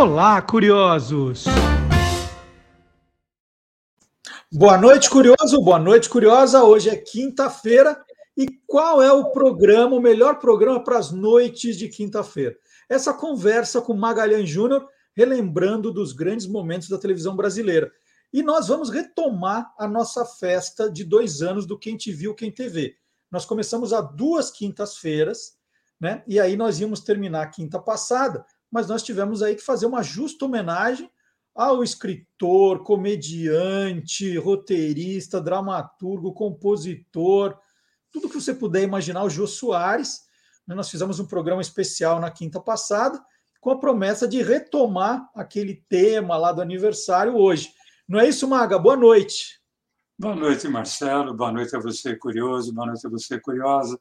Olá, curiosos! Boa noite, curioso. Boa noite, curiosa. Hoje é quinta-feira. E qual é o programa, o melhor programa para as noites de quinta-feira? Essa conversa com Magalhães Júnior, relembrando dos grandes momentos da televisão brasileira. E nós vamos retomar a nossa festa de dois anos do Quem Te Viu, Quem TV. Nós começamos há duas quintas-feiras, né? E aí nós íamos terminar a quinta passada, mas nós tivemos aí que fazer uma justa homenagem ao escritor, comediante, roteirista, dramaturgo, compositor, tudo que você puder imaginar, o Jô Soares. Né? Nós fizemos um programa especial na quinta passada, com a promessa de retomar aquele tema lá do aniversário hoje. Não é isso, Maga? Boa noite. Boa noite, Marcelo. Boa noite a você, curioso. Boa noite a você, curiosa.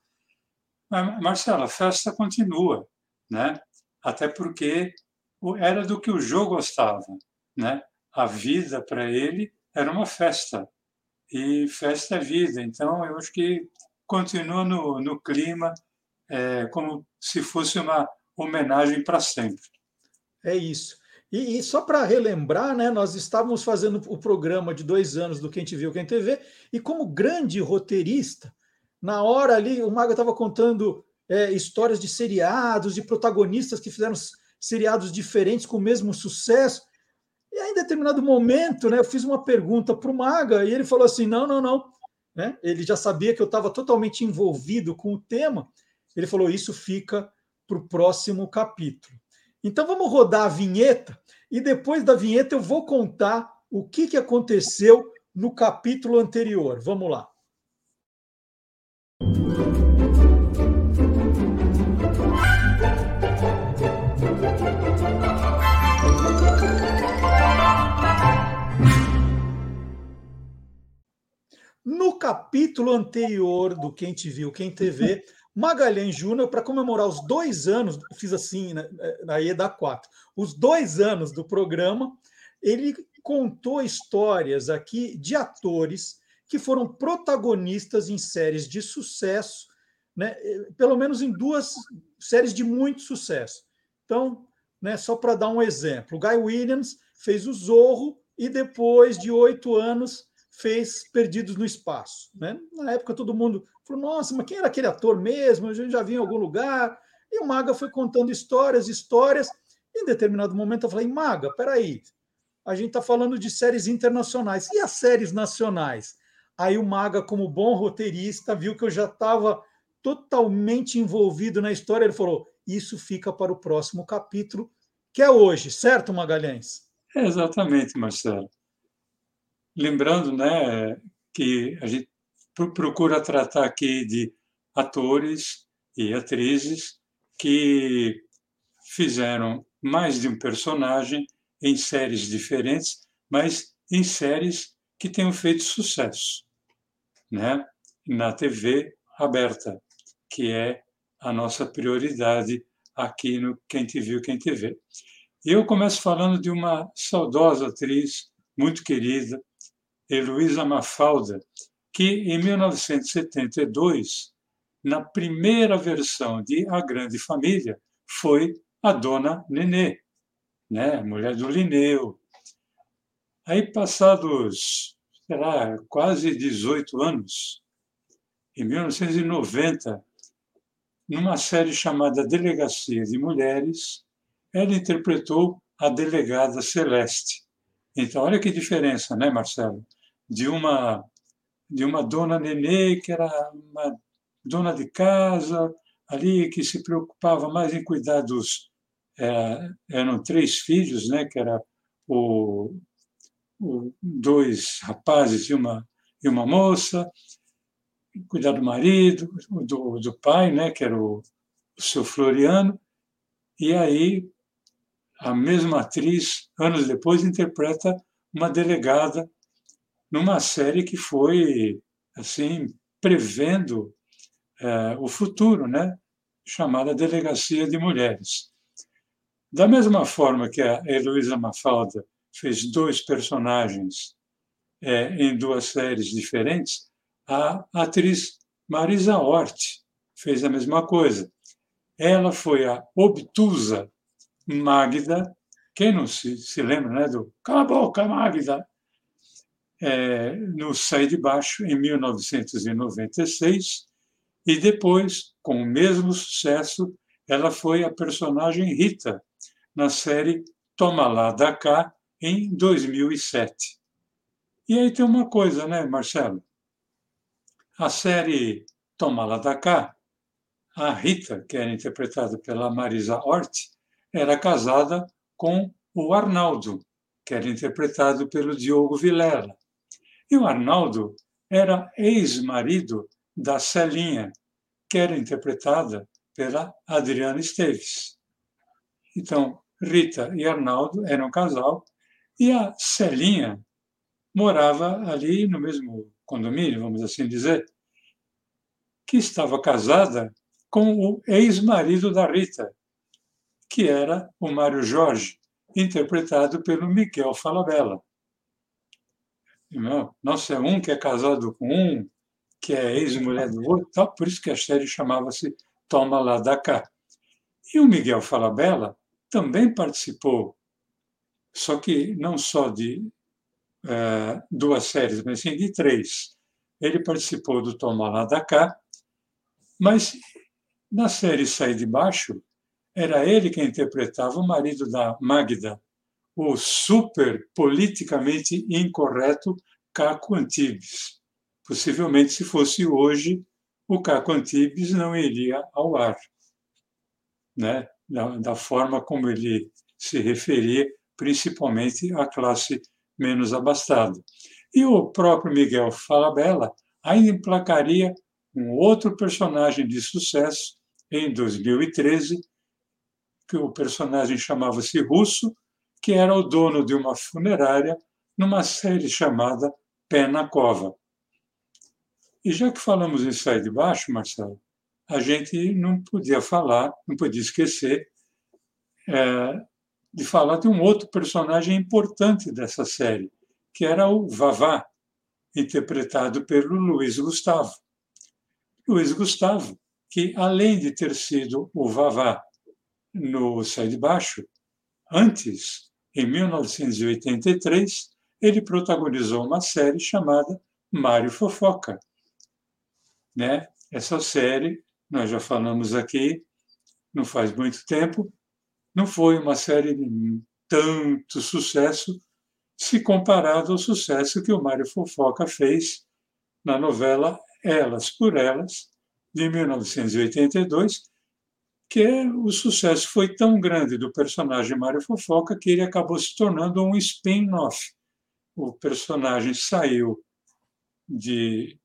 Marcelo, a festa continua, né? Até porque era do que o jogo gostava né? A vida para ele era uma festa e festa é vida. Então eu acho que continua no, no clima é, como se fosse uma homenagem para sempre. É isso. E, e só para relembrar, né, nós estávamos fazendo o programa de dois anos do Quem Te Viu, Quem TV, e como grande roteirista, na hora ali, o Maga estava contando é, histórias de seriados, de protagonistas que fizeram seriados diferentes com o mesmo sucesso. E aí, em determinado momento, né, eu fiz uma pergunta para o Maga e ele falou assim: não, não, não. Né? Ele já sabia que eu estava totalmente envolvido com o tema. Ele falou: isso fica para o próximo capítulo. Então vamos rodar a vinheta e depois da vinheta eu vou contar o que, que aconteceu no capítulo anterior. Vamos lá. Capítulo anterior do Quem Te Viu, Quem TV, Magalhães Júnior, para comemorar os dois anos, fiz assim, né, aí é da quatro, os dois anos do programa, ele contou histórias aqui de atores que foram protagonistas em séries de sucesso, né, pelo menos em duas séries de muito sucesso. Então, né, só para dar um exemplo, o Guy Williams fez o Zorro e depois de oito anos fez Perdidos no Espaço. Né? Na época todo mundo falou: nossa, mas quem era aquele ator mesmo? A gente já vi em algum lugar. E o Maga foi contando histórias, histórias. em determinado momento eu falei: Maga, peraí, a gente está falando de séries internacionais. E as séries nacionais? Aí o Maga, como bom roteirista, viu que eu já estava totalmente envolvido na história. Ele falou: Isso fica para o próximo capítulo, que é hoje, certo, Magalhães? exatamente, Marcelo lembrando né, que a gente procura tratar aqui de atores e atrizes que fizeram mais de um personagem em séries diferentes, mas em séries que tenham feito sucesso, né? Na TV aberta, que é a nossa prioridade aqui no Quem Te Viu, Quem Te Vê. Eu começo falando de uma saudosa atriz, muito querida, Heloísa Mafalda, que em 1972, na primeira versão de A Grande Família, foi a dona Nenê, né? mulher do Linneu. Aí, passados, sei lá, quase 18 anos, em 1990, numa série chamada Delegacia de Mulheres, ela interpretou a delegada Celeste. Então, olha que diferença, né, Marcelo? De uma de uma dona Nenê, que era uma dona de casa, ali que se preocupava mais em cuidar dos. É, eram três filhos, né, que era o, o, dois rapazes e uma, e uma moça, cuidar do marido, do, do pai, né, que era o, o seu Floriano, e aí a mesma atriz, anos depois, interpreta uma delegada numa série que foi assim prevendo é, o futuro, né? chamada Delegacia de Mulheres. Da mesma forma que a Heloísa Mafalda fez dois personagens é, em duas séries diferentes, a atriz Marisa Hort fez a mesma coisa. Ela foi a obtusa Magda, quem não se, se lembra né, do Cala a boca, Magda? É, no Sai de Baixo, em 1996, e depois, com o mesmo sucesso, ela foi a personagem Rita, na série Toma Lá da Cá, em 2007. E aí tem uma coisa, né, Marcelo? A série Toma Lá da Cá, a Rita, que era interpretada pela Marisa Hort, era casada com o Arnaldo, que era interpretado pelo Diogo Vilela. E o Arnaldo era ex-marido da Celinha, que era interpretada pela Adriana Esteves. Então, Rita e Arnaldo eram um casal e a Celinha morava ali no mesmo condomínio, vamos assim dizer, que estava casada com o ex-marido da Rita, que era o Mário Jorge, interpretado pelo Miguel Falabella. Nossa, é um que é casado com um, que é ex-mulher do outro, tal, por isso que a série chamava-se Toma Lá da Cá. E o Miguel Falabella também participou, só que não só de uh, duas séries, mas sim de três. Ele participou do Toma Lá da Cá, mas na série Sai de Baixo, era ele quem interpretava o marido da Magda, o super politicamente incorreto Caco Antibes. Possivelmente, se fosse hoje, o Caco Antibes não iria ao ar, né? da, da forma como ele se referia, principalmente à classe menos abastada. E o próprio Miguel Falabella ainda emplacaria um outro personagem de sucesso em 2013, que o personagem chamava-se Russo, que era o dono de uma funerária numa série chamada Pé na Cova. E já que falamos em Sai de Baixo, Marcelo, a gente não podia falar, não podia esquecer é, de falar de um outro personagem importante dessa série, que era o Vavá, interpretado pelo Luiz Gustavo. Luiz Gustavo, que além de ter sido o Vavá no Sai de Baixo, antes, em 1983, ele protagonizou uma série chamada Mário Fofoca. Né? Essa série, nós já falamos aqui, não faz muito tempo, não foi uma série de tanto sucesso se comparado ao sucesso que o Mário Fofoca fez na novela Elas por Elas, de 1982, que o sucesso foi tão grande do personagem Mário Fofoca que ele acabou se tornando um spin-off. O personagem saiu de,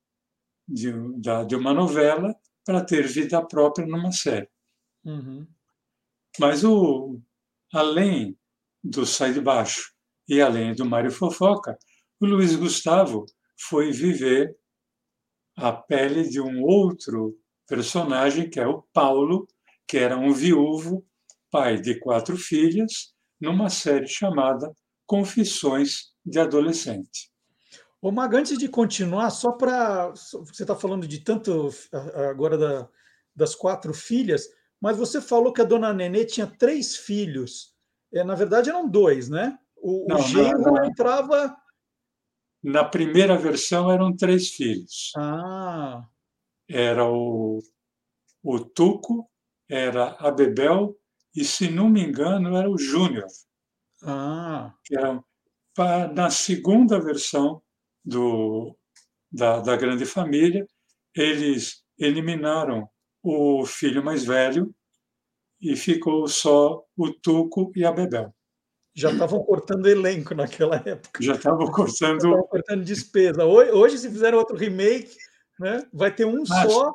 de, de uma novela para ter vida própria numa série. Uhum. Mas o, além do Sai de Baixo e além do Mário Fofoca, o Luiz Gustavo foi viver a pele de um outro personagem, que é o Paulo, que era um viúvo, pai de quatro filhas, numa série chamada Confissões de Adolescente. Ô, Maga, antes de continuar, só para. Você está falando de tanto agora da, das quatro filhas, mas você falou que a dona Nenê tinha três filhos. É, na verdade, eram dois, né? O, não, o genro não, entrava. Na primeira versão eram três filhos. Ah. Era o, o Tuco, era a Bebel e, se não me engano, era o Júnior. Ah. Que era, na segunda versão do, da, da Grande Família, eles eliminaram o filho mais velho e ficou só o Tuco e a Bebel. Já estavam cortando elenco naquela época. Já estavam cortando. Já cortando despesa. Hoje, se fizer outro remake, né, vai ter um ah, só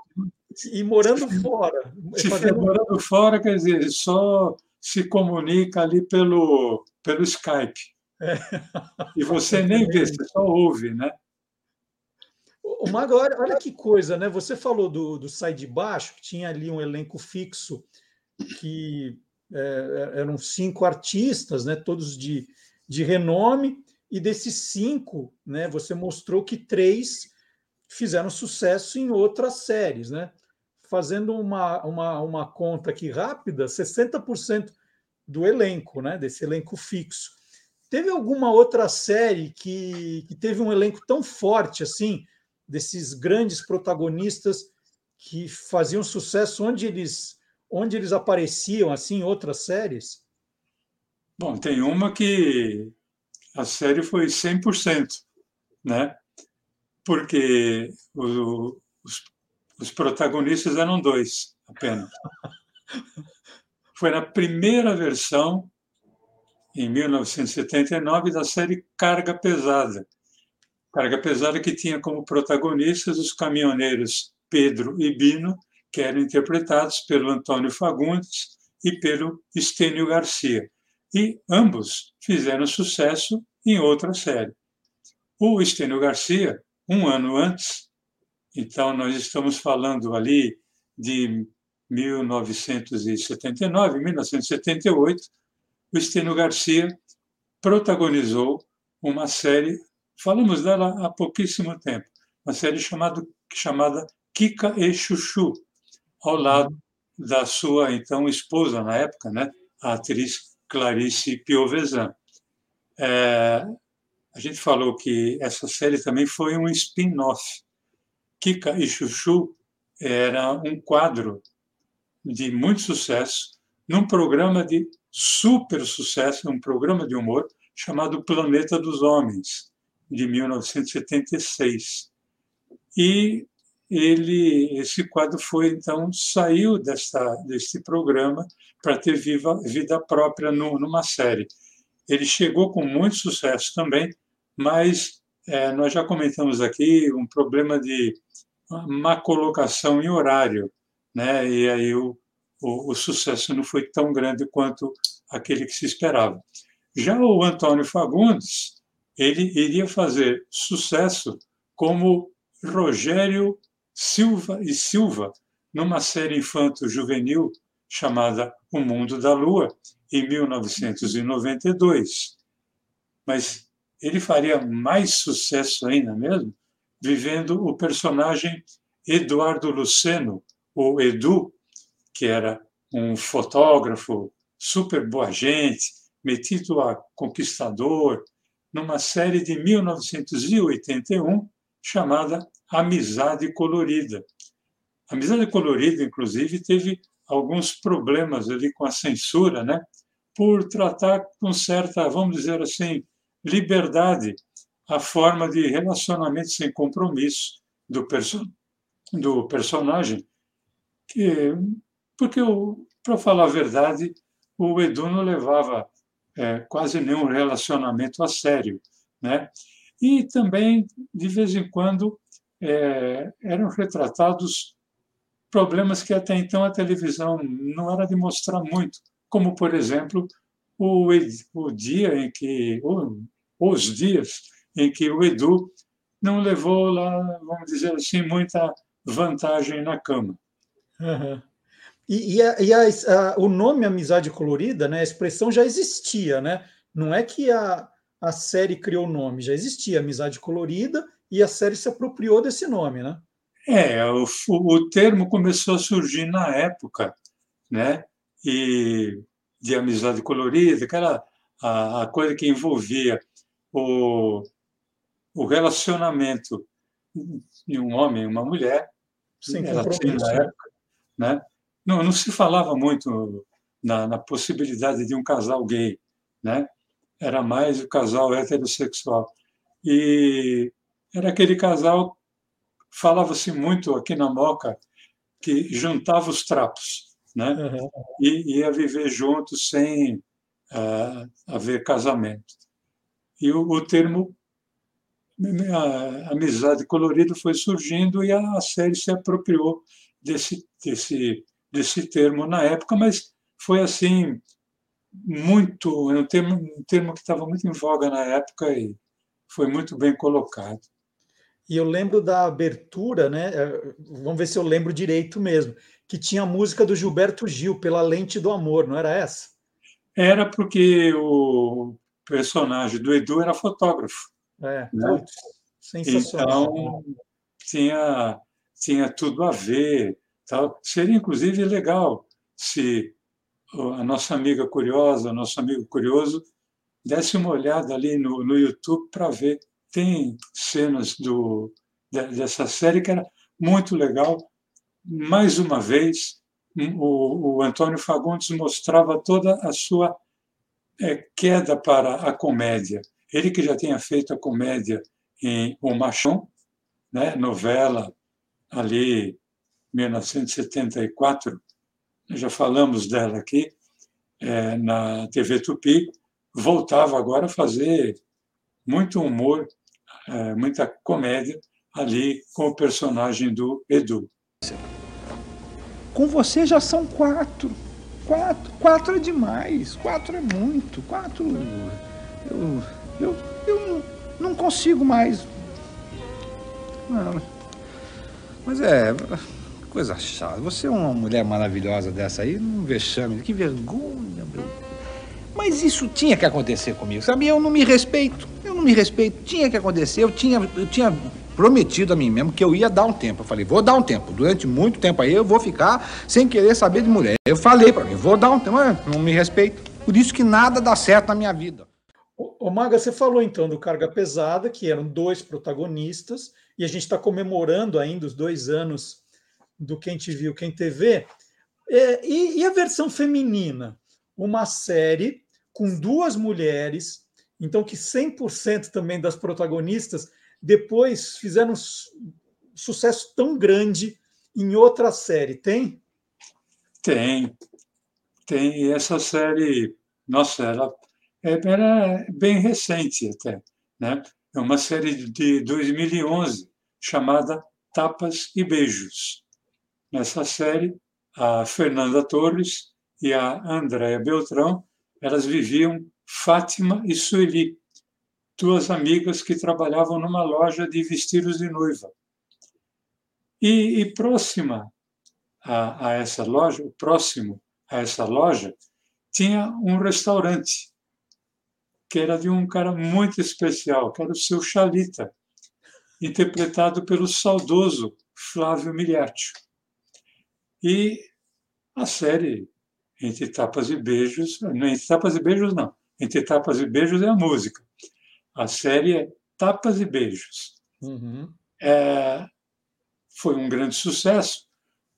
e morando fora. Se fazendo... morando fora, quer dizer, só se comunica ali pelo, pelo Skype. É. E você nem vê, você só ouve, né? O Mago, olha, olha, que coisa, né? Você falou do, do Sai de Baixo, que tinha ali um elenco fixo, que é, é, eram cinco artistas, né? Todos de, de renome, e desses cinco, né? Você mostrou que três fizeram sucesso em outras séries, né? Fazendo uma, uma, uma conta aqui rápida, 60% do elenco, né? Desse elenco fixo. Teve alguma outra série que, que teve um elenco tão forte assim, desses grandes protagonistas que faziam sucesso onde eles onde eles apareciam assim em outras séries? Bom, tem uma que a série foi 100%, né? Porque o, os, os protagonistas eram dois apenas. Foi na primeira versão, em 1979, da série Carga Pesada. Carga Pesada que tinha como protagonistas os caminhoneiros Pedro e Bino, que eram interpretados pelo Antônio Fagundes e pelo Estênio Garcia. E ambos fizeram sucesso em outra série. O Estênio Garcia, um ano antes, então nós estamos falando ali de 1979, 1978, o Estênio Garcia protagonizou uma série, falamos dela há pouquíssimo tempo, uma série chamado, chamada Kika e Chuchu, ao lado da sua então esposa na época, né, a atriz Clarice Piovesan. É, a gente falou que essa série também foi um spin-off. Kika e Chuchu era um quadro de muito sucesso num programa de super sucesso, um programa de humor chamado Planeta dos Homens, de 1976. E ele, esse quadro foi então saiu desta deste programa para ter viva, vida própria no, numa série. Ele chegou com muito sucesso também, mas é, nós já comentamos aqui um problema de má colocação em horário, né? E aí o, o, o sucesso não foi tão grande quanto aquele que se esperava. Já o Antônio Fagundes, ele iria fazer sucesso como Rogério Silva e Silva numa série infanto-juvenil chamada O Mundo da Lua, em 1992. Mas ele faria mais sucesso ainda mesmo vivendo o personagem Eduardo Luceno, ou Edu, que era um fotógrafo super boa gente, metido a conquistador, numa série de 1981 chamada Amizade Colorida. Amizade Colorida, inclusive, teve alguns problemas ali com a censura, né? Por tratar com certa, vamos dizer assim, liberdade a forma de relacionamento sem compromisso do, perso do personagem. Que, porque, para falar a verdade, o Edu não levava é, quase nenhum relacionamento a sério, né? E também, de vez em quando, é, eram retratados problemas que até então a televisão não era de mostrar muito, como, por exemplo, o, o dia em que, ou, os dias em que o Edu não levou lá, vamos dizer assim, muita vantagem na cama. Uhum. E, e, a, e a, a, o nome Amizade Colorida, né, a expressão já existia, né? Não é que a, a série criou o nome, já existia Amizade Colorida e a série se apropriou desse nome, né? É, o, o termo começou a surgir na época, né? E de amizade colorida, aquela a, a coisa que envolvia o, o relacionamento de um homem e uma mulher, Sim, assim na época, né? Não, não se falava muito na, na possibilidade de um casal gay, né? Era mais o casal heterossexual. E era aquele casal, falava-se muito aqui na Moca, que juntava os trapos, né? Uhum. E ia viver juntos sem uh, haver casamento. E o, o termo a amizade colorida foi surgindo e a série se apropriou desse, desse, desse termo na época, mas foi assim muito um termo, um termo que estava muito em voga na época e foi muito bem colocado. E eu lembro da abertura, né? É, vamos ver se eu lembro direito mesmo, que tinha a música do Gilberto Gil, Pela Lente do Amor, não era essa? Era porque o personagem do Edu era fotógrafo. É, né? sensacional. Então, tinha, tinha tudo a ver. Tal. Seria, inclusive, legal se a nossa amiga curiosa, nosso amigo curioso, desse uma olhada ali no, no YouTube para ver. Tem cenas do, dessa série que era muito legal. Mais uma vez, o, o Antônio Fagundes mostrava toda a sua é, queda para a comédia. Ele que já tinha feito a comédia em O Machão, né, novela ali 1974, já falamos dela aqui, é, na TV Tupi, voltava agora a fazer muito humor, é, muita comédia ali com o personagem do Edu. Com você já são quatro. Quatro, quatro é demais. Quatro é muito. Quatro. Eu, eu, eu não consigo mais. Não. Mas é. Coisa chata. Você é uma mulher maravilhosa dessa aí, um vexame. Que vergonha, meu. Mas isso tinha que acontecer comigo, sabe? Eu não me respeito. Eu não me respeito. Tinha que acontecer. Eu tinha, eu tinha prometido a mim mesmo que eu ia dar um tempo. Eu falei, vou dar um tempo. Durante muito tempo aí eu vou ficar sem querer saber de mulher. Eu falei para mim, vou dar um tempo. Mas não me respeito. Por isso que nada dá certo na minha vida. Ô, Maga, você falou então do Carga Pesada, que eram dois protagonistas, e a gente está comemorando ainda os dois anos do Quem Te Viu, Quem TV. É, e, e a versão feminina? Uma série com duas mulheres, então que 100% também das protagonistas depois fizeram um sucesso tão grande em outra série. Tem? Tem. Tem. E essa série, nossa, ela era bem recente até. Né? É uma série de 2011 chamada Tapas e Beijos. Nessa série, a Fernanda Torres e a Andréa Beltrão, elas viviam Fátima e Sueli, duas amigas que trabalhavam numa loja de vestidos de noiva. E, e próxima a, a, essa loja, próximo a essa loja, tinha um restaurante que era de um cara muito especial, que era o seu Chalita, interpretado pelo saudoso Flávio Miliati. E a série Entre Tapas e Beijos, não Entre Tapas e Beijos não, Entre Tapas e Beijos é a música. A série é Tapas e Beijos. Uhum. É, foi um grande sucesso,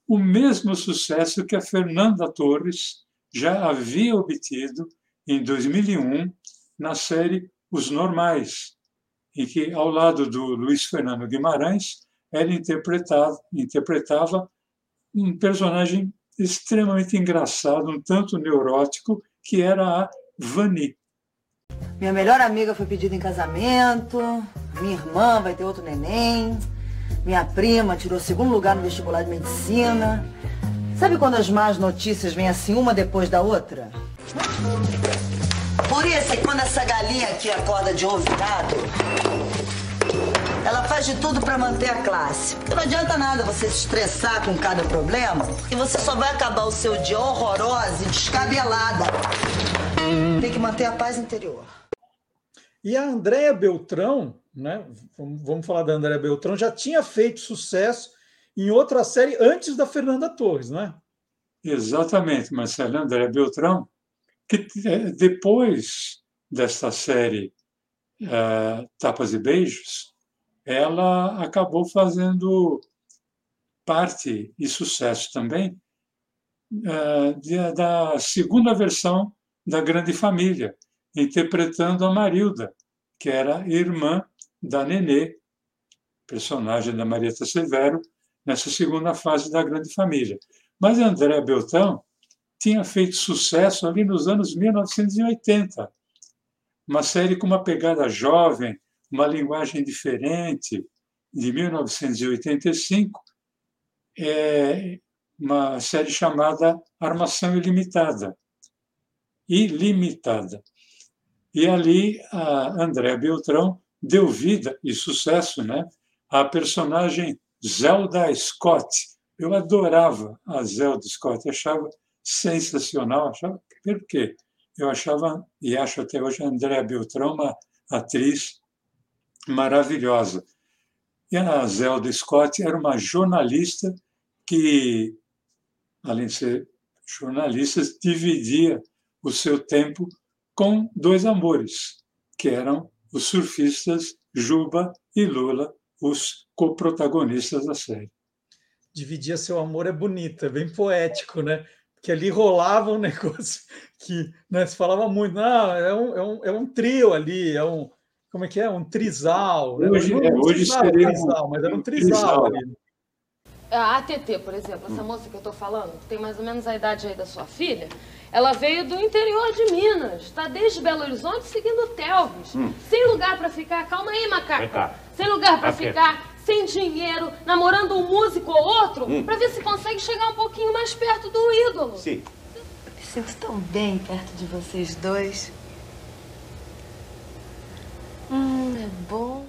o mesmo sucesso que a Fernanda Torres já havia obtido em 2001 na série Os Normais, em que, ao lado do Luiz Fernando Guimarães, ela interpretava, interpretava um personagem extremamente engraçado, um tanto neurótico, que era a Vani. Minha melhor amiga foi pedida em casamento, minha irmã vai ter outro neném, minha prima tirou segundo lugar no vestibular de medicina. Sabe quando as más notícias vêm assim uma depois da outra? Por isso, quando essa galinha aqui acorda de ovo virado, ela faz de tudo para manter a classe. Porque não adianta nada você se estressar com cada problema, e você só vai acabar o seu dia horrorosa e descabelada. Tem que manter a paz interior. E a Andréa Beltrão, né? Vamos falar da Andréa Beltrão, já tinha feito sucesso em outra série antes da Fernanda Torres, não é? Exatamente, Marcelo. Andréa Beltrão, que é, depois desta série uh, Tapas e Beijos, ela acabou fazendo parte e sucesso também uh, da segunda versão da Grande Família, interpretando a Marilda, que era irmã da Nenê, personagem da Marieta Severo, nessa segunda fase da Grande Família. Mas André Beltrão tinha feito sucesso ali nos anos 1980. Uma série com uma pegada jovem, uma linguagem diferente, de 1985, é uma série chamada Armação Ilimitada. Ilimitada. E ali a André Beltrão deu vida e sucesso né, à personagem Zelda Scott. Eu adorava a Zelda Scott, achava sensacional. Achava, por quê? Eu achava, e acho até hoje, a Andréa Beltrão uma atriz maravilhosa. E a Zelda Scott era uma jornalista que, além de ser jornalistas, dividia o seu tempo com dois amores, que eram os surfistas Juba e Lula, os coprotagonistas da série. Dividia seu amor é bonito, é bem poético, né? Que ali rolava um negócio que né, se falava muito, não, é um, é um, é um trio ali, é um, como é que é? Um trisal. Né? Hoje, né? é, hoje seria um trisal, mas era um trisal, trisal. ali. A ATT, por exemplo, essa moça que eu tô falando, que tem mais ou menos a idade aí da sua filha, ela veio do interior de Minas, está desde Belo Horizonte seguindo Telvis. Hum. Sem lugar para ficar, calma aí, macaco. Sem lugar para ficar, sem dinheiro, namorando um músico ou outro, hum. para ver se consegue chegar um pouquinho mais perto do ídolo. Sim. Me sinto tão bem perto de vocês dois. Hum, é bom.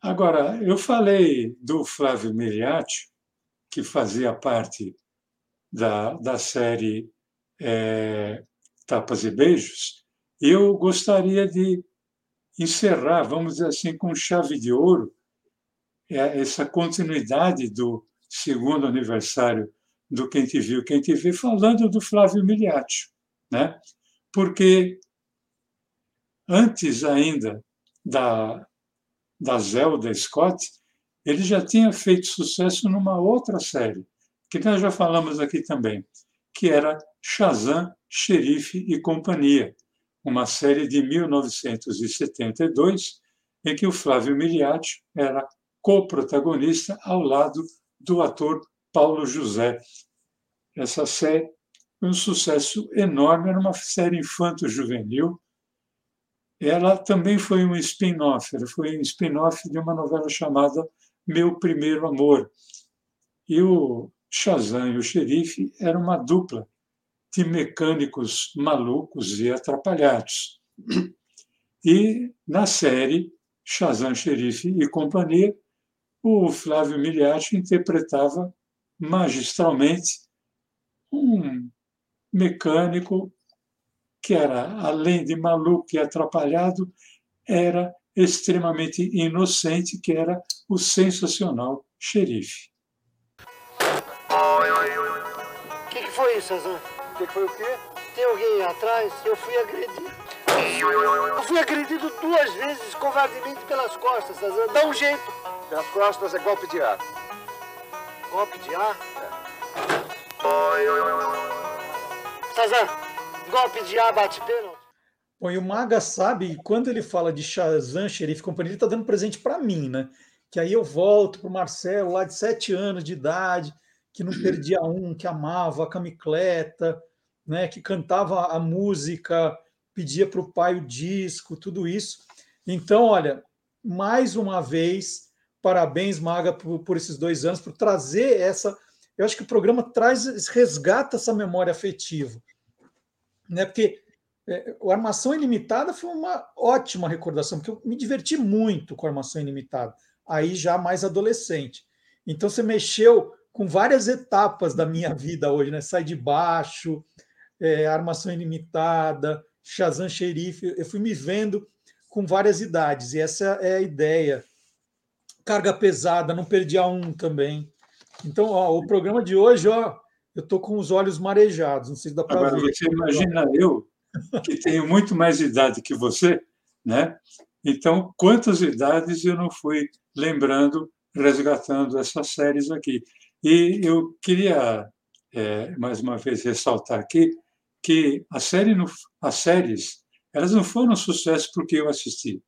Agora, eu falei do Flávio Miriati, que fazia parte da, da série é, Tapas e Beijos, eu gostaria de encerrar, vamos dizer assim, com chave de ouro, essa continuidade do segundo aniversário do Quem Te Viu, Quem Te Vê, falando do Flávio Miliati, né? porque antes ainda da, da Zelda Scott, ele já tinha feito sucesso numa outra série, que nós já falamos aqui também, que era Shazam, Xerife e Companhia, uma série de 1972, em que o Flávio Miliati era co-protagonista ao lado do ator Paulo José. Essa série foi um sucesso enorme, era uma série infanto-juvenil. Ela também foi um spin-off, foi um spin-off de uma novela chamada Meu Primeiro Amor. E o Shazam e o xerife eram uma dupla de mecânicos malucos e atrapalhados. E na série Shazam, Xerife e Companhia, o Flávio Miliati interpretava magistralmente um mecânico que era, além de maluco e atrapalhado, era extremamente inocente, que era o sensacional xerife. O que, que, foi isso, Azan? O que, que foi o quê? Tem alguém atrás? Eu fui agredido. Eu fui agredido duas vezes covardemente pelas costas, Azan. Dá um jeito. Pelas costas é golpe de ar. Golpe de ar? É. Golpe de ar bate pênalti. Bom, e o Maga sabe, quando ele fala de Shazam, xerife e companhia, ele está dando presente para mim, né? Que aí eu volto para o Marcelo, lá de sete anos de idade, que não perdia um, que amava a camicleta, né, que cantava a música, pedia para o pai o disco, tudo isso. Então, olha, mais uma vez, parabéns, Maga, por, por esses dois anos, por trazer essa. Eu acho que o programa traz, resgata essa memória afetiva. Né? Porque é, o Armação Ilimitada foi uma ótima recordação, porque eu me diverti muito com a Armação Ilimitada, aí já mais adolescente. Então você mexeu com várias etapas da minha vida hoje, né? Sai de baixo, é, Armação Ilimitada, Shazam Xerife. Eu fui me vendo com várias idades, e essa é a ideia. Carga pesada, não perdi a um também. Então, ó, o programa de hoje, ó, eu tô com os olhos marejados, não sei se dá para ver. Você imagina eu, que tenho muito mais idade que você, né? Então, quantas idades eu não fui lembrando, resgatando essas séries aqui. E eu queria, é, mais uma vez, ressaltar aqui que a série as séries elas não foram sucesso porque eu assisti.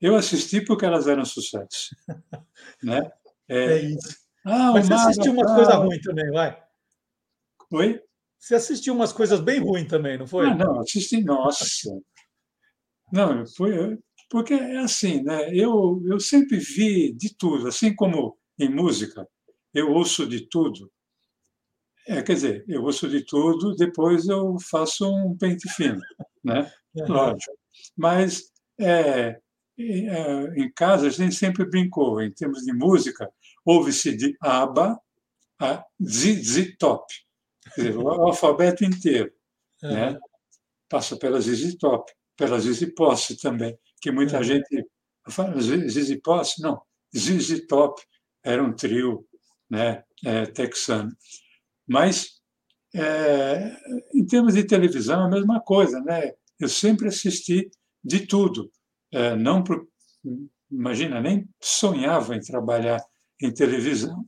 Eu assisti porque elas eram sucesso. né? É, é isso. Ah, Mas você assistiu umas coisas ruins também, vai? Oi? Você assistiu umas coisas bem ruins também, não foi? Ah, não, assisti, nossa. Não, foi, porque é assim, né? Eu, eu sempre vi de tudo, assim como em música, eu ouço de tudo. É, quer dizer, eu ouço de tudo, depois eu faço um pente fino, né? Lógico. Mas é, é, em casa a gente sempre brincou, em termos de música, ouve-se de ABBA a ZZ Top, dizer, o alfabeto inteiro, uhum. né? Passa pela ZZ Top, pela ZZ Posse também, que muita uhum. gente fala ZZ Posse, não, ZZ Top era um trio né, é, texano. Mas É, em termos de televisão, a mesma coisa, né? Eu sempre assisti de tudo. É, não imagina, nem sonhava em trabalhar em televisão.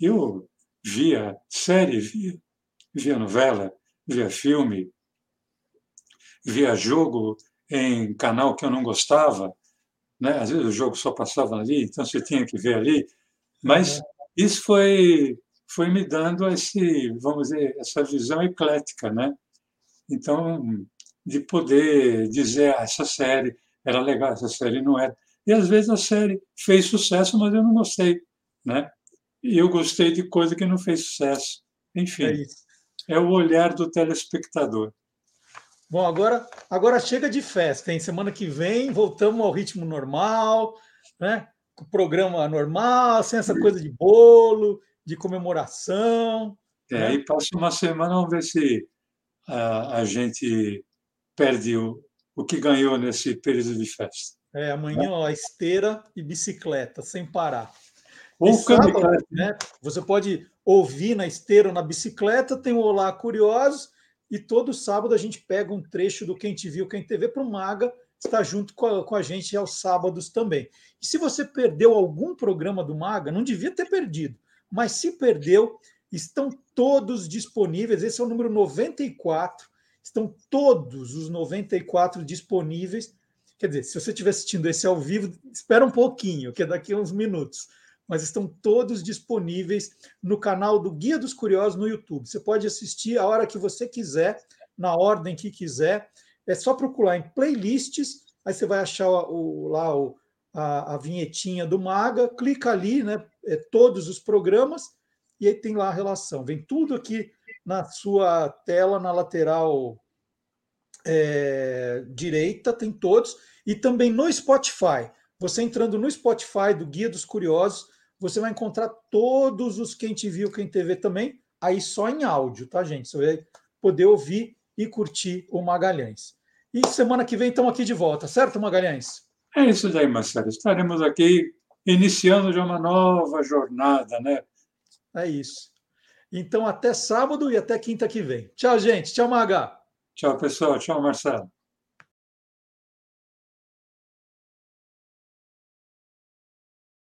Eu via série, via, via novela, via filme, via jogo em canal que eu não gostava, né? Às vezes o jogo só passava ali, então você tinha que ver ali. Mas isso foi foi me dando esse, vamos dizer, essa visão eclética, né? Então, de poder dizer, ah, essa série era legal, essa série não era. E às vezes a série fez sucesso, mas eu não gostei, né? E eu gostei de coisa que não fez sucesso. Enfim, é, é o olhar do telespectador. Bom, agora, agora chega de festa, hein? Semana que vem voltamos ao ritmo normal, né? Com o programa normal, sem essa coisa de bolo, de comemoração. É, né? aí passa uma semana, vamos ver se a, a gente perde o, o que ganhou nesse período de festa. É, amanhã, ó, esteira e bicicleta, sem parar. Ou sábado, né, você pode ouvir na esteira ou na bicicleta, tem o Olá Curiosos, e todo sábado a gente pega um trecho do Quem Te Viu, Quem Te Vê para o Maga, está junto com a, com a gente aos sábados também. E se você perdeu algum programa do Maga, não devia ter perdido, mas se perdeu, estão todos disponíveis. Esse é o número 94. Estão todos os 94 disponíveis. Quer dizer, se você estiver assistindo esse ao vivo, espera um pouquinho, que é daqui a uns minutos. Mas estão todos disponíveis no canal do Guia dos Curiosos no YouTube. Você pode assistir a hora que você quiser, na ordem que quiser. É só procurar em playlists, aí você vai achar o, lá o, a, a vinhetinha do Maga, clica ali, né? É, todos os programas, e aí tem lá a relação. Vem tudo aqui na sua tela, na lateral é, direita, tem todos, e também no Spotify. Você entrando no Spotify do Guia dos Curiosos, você vai encontrar todos os Quem Te Viu, Quem TV também, aí só em áudio, tá, gente? Você vai poder ouvir e curtir o Magalhães. E semana que vem estamos aqui de volta, certo, Magalhães? É isso daí, Marcelo. Estaremos aqui iniciando já uma nova jornada, né? É isso. Então, até sábado e até quinta que vem. Tchau, gente. Tchau, Maga. Tchau, pessoal. Tchau, Marcelo.